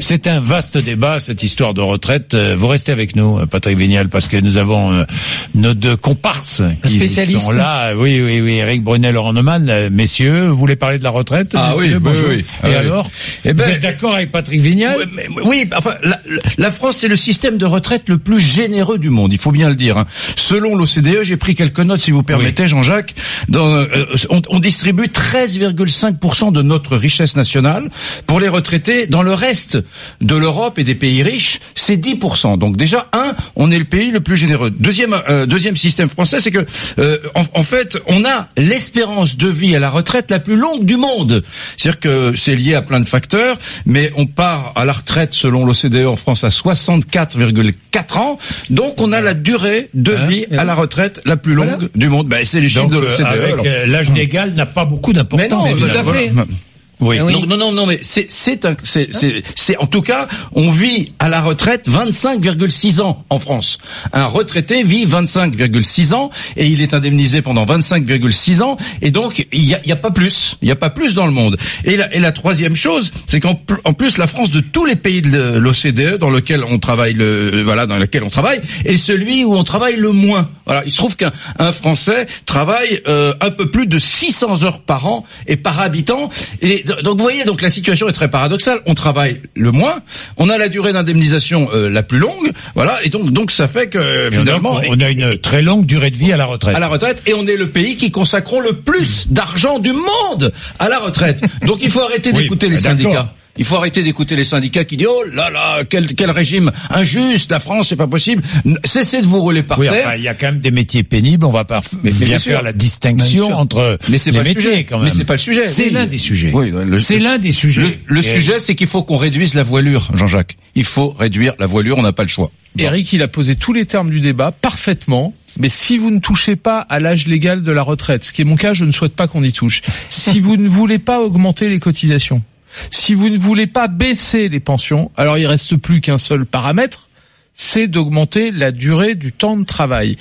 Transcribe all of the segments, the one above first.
C'est un vaste débat, cette histoire de retraite. Euh, Vous restez avec nous, euh, Patrick Vignal, parce que nous avons euh, nos deux comparses qui spécialiste. sont là. Oui, oui, oui. Eric Brunel, Laurent Neumann. Messieurs, vous voulez parler de la retraite Ah messieurs? oui, oui, bonjour. oui. Et Ah oui. alors? Eh ben, Vous êtes d'accord avec Patrick Vignal? Oui, mais- oui, enfin, la, la France c'est le système de retraite le plus généreux du monde, il faut bien le dire. hein. Selon l'OCDE, j'ai pris quelques notes, si vous permettez, Jean-Jacques. Dans, euh, on, on distribue 13,5% de notre richesse nationale pour les retraités. Dans le reste de l'Europe et des pays riches, c'est 10%. Donc déjà, un, on est le pays le plus généreux. Deuxième, euh, deuxième système français, c'est que euh, en, en fait, on a l'espérance de vie à la retraite la plus longue du monde. C'est-à-dire que c'est lié à plein de facteurs, mais on part à la retraite selon l'OCDE en France à 64,4 ans. Donc on a la durée de Hein vie à la retraite la plus longue Voilà. du monde. Ben, c'est les chiffres Donc, de euh, l'OCDE. alors. euh, l'âge légal n'a pas beaucoup Mais d'importance. non, tout à fait. Oui. Ah oui. Donc, non, non, non, mais c'est, c'est, un- c'est, c'est, c'est- en tout cas, on vit à la retraite 25,6 ans en France. Un retraité vit 25,6 ans et il est indemnisé pendant 25,6 ans et donc il y a, y a pas plus, il y a pas plus dans le monde. Et la, et la troisième chose, c'est qu'en pl- en plus la France de tous les pays de l'OCDE dans lequel on travaille, le, voilà, dans lequel on travaille, est celui où on travaille le moins. Voilà, il se trouve qu'un un Français travaille euh, un peu plus de 600 heures par an et par habitant. Et donc vous voyez, donc la situation est très paradoxale. On travaille le moins, on a la durée d'indemnisation euh, la plus longue, voilà, et donc donc ça fait que finalement on a une très longue durée de vie à la retraite. à la retraite et on est le pays qui consacrons le plus d'argent du monde à la retraite. Donc il faut arrêter Oui, d'écouter les syndicats. Il faut arrêter d'écouter les syndicats qui disent oh là là quel quel régime injuste la France c'est pas possible. Cessez de vous rouler par Oui, terre. enfin, il y a quand même des métiers pénibles. On va pas Mais- bien bien faire la distinction entre Mais c'est les pas le métiers sujet. quand même. Mais c'est pas le sujet. C'est Oui. l'un des sujets. Oui, le- c'est l'un des sujets. Le, le Et- sujet, c'est qu'il faut qu'on réduise la voilure, Jean-Jacques. Il faut réduire la voilure, on n'a pas le choix. Eric, il a posé tous les termes du débat parfaitement. Mais si vous ne touchez pas à l'âge légal de la retraite, ce qui est mon cas, je ne souhaite pas qu'on y touche. si vous ne voulez pas augmenter les cotisations, si vous ne voulez pas baisser les pensions, alors il reste plus qu'un seul paramètre, c'est d'augmenter la durée du temps de travail.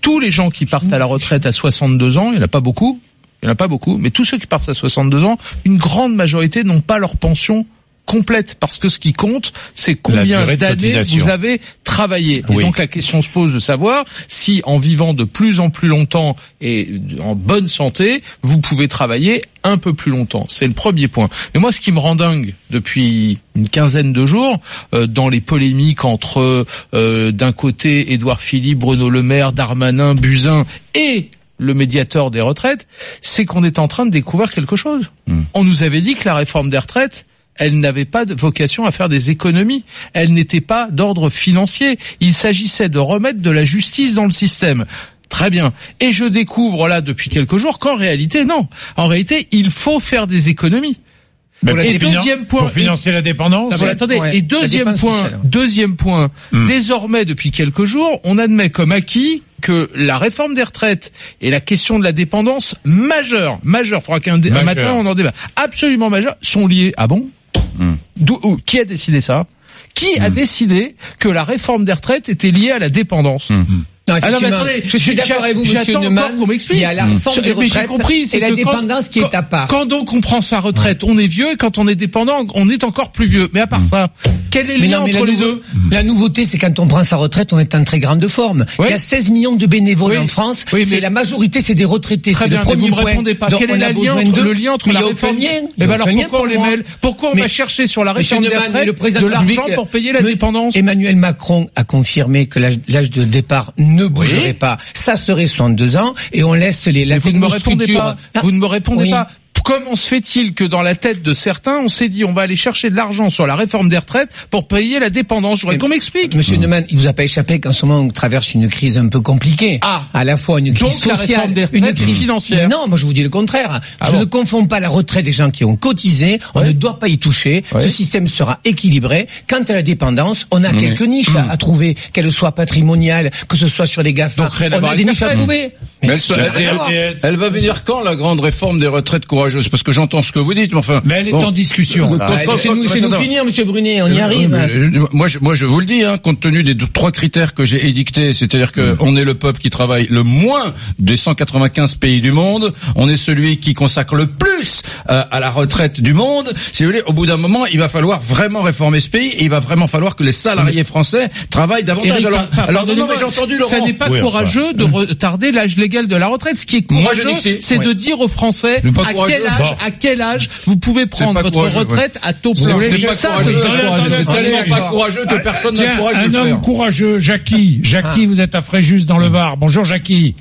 Tous les gens qui partent à la retraite à 62 ans, il n'y en a pas beaucoup, il n'y en a pas beaucoup, mais tous ceux qui partent à 62 ans, une grande majorité n'ont pas leur pension complète parce que ce qui compte, c'est combien d'années vous avez travaillé. Et donc la question se pose de savoir si en vivant de plus en plus longtemps et en bonne santé, vous pouvez travailler un peu plus longtemps. C'est le premier point. Mais moi, ce qui me rend dingue depuis une quinzaine de jours, euh, dans les polémiques entre euh, d'un côté Édouard Philippe, Bruno Le Maire, Darmanin, Buzyn et le médiateur des retraites, c'est qu'on est en train de découvrir quelque chose. On nous avait dit que la réforme des retraites, elle n'avait pas de vocation à faire des économies. Elle n'était pas d'ordre financier. Il s'agissait de remettre de la justice dans le système. Très bien. Et je découvre là depuis quelques jours qu'en réalité, non. En réalité, il faut faire des économies. Mais Et pour finan- deuxième point- Pour financer la dépendance. Ah, voilà, attendez. Ouais, Et deuxième point, sociale. deuxième point. Hmm. Désormais, depuis quelques jours, on admet comme acquis que la réforme des retraites et la question de la dépendance majeure, majeure, faudra qu'un matin on en débat, absolument majeure, sont liées. Ah bon? D'où- Qui a décidé ça? Qui a décidé que la réforme des retraites était liée à la dépendance? Hmm. Non, Ah non, mais attendez, je suis d'accord avec vous, monsieur Neumann. qu'on m'explique. Il y a la réforme des Mais j'ai retraites compris, c'est et la quand- dépendance qui est à part. Quand donc on prend sa retraite, on est vieux, et quand on est dépendant, on est encore plus vieux. Mais à part ça, quel est le lien entre les nouveau- deux la nouveauté, c'est quand on prend sa retraite, on est en très grande forme. Il y a 16 millions de bénévoles Oui. en France. Oui, c'est mais- la majorité, c'est des retraités. Très C'est bien, le premier vous me point. répondez pas. Donc, Quel est la lien entre, le lien entre la réforme y Eh ben alors pourquoi on les mêle Pourquoi on va chercher sur la réforme des retraites le président de de la l'argent pour payer la me- dépendance Emmanuel Macron a confirmé que l'âge de départ ne bougerait pas. Ça serait 62 ans et on laisse les la vous ne me répondez pas. Ah, Vous ne me répondez oui. pas. Comment se fait-il que dans la tête de certains, on s'est dit on va aller chercher de l'argent sur la réforme des retraites pour payer la dépendance? Je voudrais Mais- qu'on m'explique. Monsieur Neumann, il vous a pas échappé qu'en ce moment on traverse une crise un peu compliquée. Ah. à la fois une crise Donc, sociale, des une crise financière. Non, moi je vous dis le contraire. Ah je bon ne confonds pas la retraite des gens qui ont cotisé. On ne doit pas y toucher. Ouais. Ce système sera équilibré. Quant à la dépendance, on a quelques niches à, à trouver, qu'elles soient patrimoniales, que ce soit sur les GAFA. Donc, rien à on a des niches à trouver. Mais elle, elle va venir quand la grande réforme des retraites courageuses courageuse parce que j'entends ce que vous dites, mais enfin. Mais elle est bon. en discussion. quand- Laissez-nous laissez-nous attends. finir, Monsieur Brunet, on y arrive. Euh, euh, Moi, je, moi, je vous le dis, hein, compte tenu des deux- trois critères que j'ai édictés, c'est-à-dire que on est le peuple qui travaille le moins des 195 pays du monde, on est celui qui consacre le plus euh, à la retraite du monde. Si vous voulez, au bout d'un moment, il va falloir vraiment réformer ce pays et il va vraiment falloir que les salariés français travaillent davantage. Eric, alors, par- alors non, mais j'ai entendu ça Laurent. n'est pas Oui, enfin. courageux de retarder l'âge légal de la retraite. Ce qui est courageux, c'est- c'est de dire aux Français C'est à courageux. Quel âge, Bon. à quel âge vous pouvez prendre votre courageux, retraite à taux plein. c'est pas Ça, courageux. c'est tellement pas courageux que personne n'a Tiens, le courage de un homme courageux, Jackie. Jackie, vous êtes à Fréjus dans le Var. Bonjour Jackie.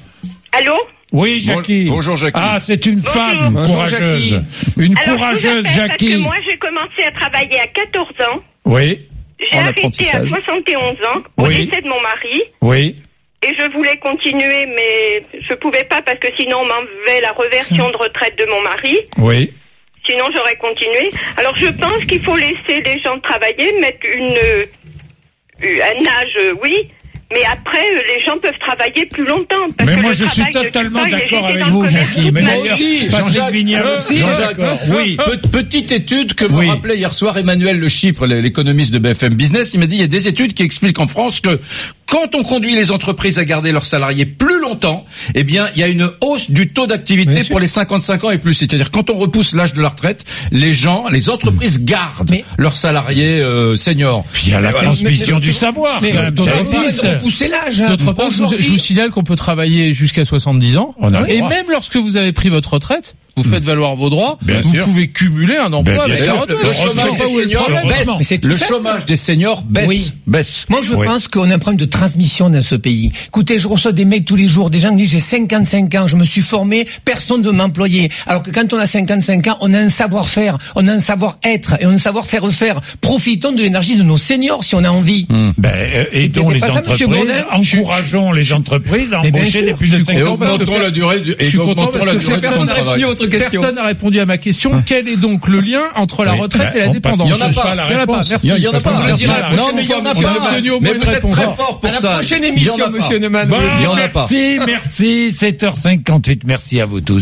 Allô Oui, Jackie. bonjour, Jackie. Ah, c'est une Bonjour. femme Bonjour, courageuse. Jackie. Une Alors, courageuse, je vous appelle Parce Jackie. que moi, j'ai commencé à travailler à 14 ans. Oui, J'ai En arrêté à apprentissage. 71 ans, au Oui. décès de mon mari. oui. Et je voulais continuer, mais je pouvais pas parce que sinon on m'enlevait la reversion de retraite de mon mari. Oui. Sinon, j'aurais continué. Alors, je pense qu'il faut laisser les gens travailler, mettre une, euh, un âge, euh, oui. Mais après, euh, les gens peuvent travailler plus longtemps. Parce Mais que moi, je suis totalement d'accord avec vous, Jackie. Mais ma d'ailleurs, Patrick Jean-Jacques. Vignal Euh, aussi d'accord. Oui, Pe- petite étude que me Oui. rappelait hier soir Emmanuel Le Chypre, l'économiste de BFM Business. Il m'a dit il y a des études qui expliquent en France que quand on conduit les entreprises à garder leurs salariés plus longtemps, eh bien, il y a une hausse du taux d'activité pour les 55 ans et plus. C'est-à-dire quand on repousse l'âge de la retraite, les gens, les entreprises gardent Mais- leurs salariés euh, seniors. Puis il y a la transmission mais- du savoir. Mais quand même, d'autre ça existe. repousser l'âge. hein. D'autre part, je vous, Aujourd'hui- je vous signale qu'on peut travailler jusqu'à 70 ans. On a le et droit. même lorsque vous avez pris votre retraite, vous faites valoir vos droits. Bien vous sûr. pouvez cumuler un emploi bien avec la Le chômage des seniors baisse. Le chômage des seniors baisse. Oui. baisse. Moi, je Oui. pense qu'on a un problème de transmission dans ce pays. Écoutez, je reçois des mails tous les jours, des gens qui disent j'ai 55 ans, je me suis formé, personne ne veut m'employer. Alors que quand on a 55 ans, on a un savoir-faire, on a un savoir-être et on a un savoir-faire faire. Profitons de l'énergie de nos seniors si on a envie. Ben, euh, aidons les pas ça, monsieur entreprises, encourageons les entreprises à bien embaucher les plus de je suis Et 50 ans. et augmentons la durée du travail. Votre Personne n'a répondu à ma question. Quel est donc le lien entre la retraite et la dépendance Il y en a pas. Il y en a pas. Merci. Il y en a pas. Non, mais il y en a pas. Mais vous êtes très fort pour À la ça. prochaine émission, monsieur Neumann. Il y en a pas. merci, merci, 7h58, merci à vous tous.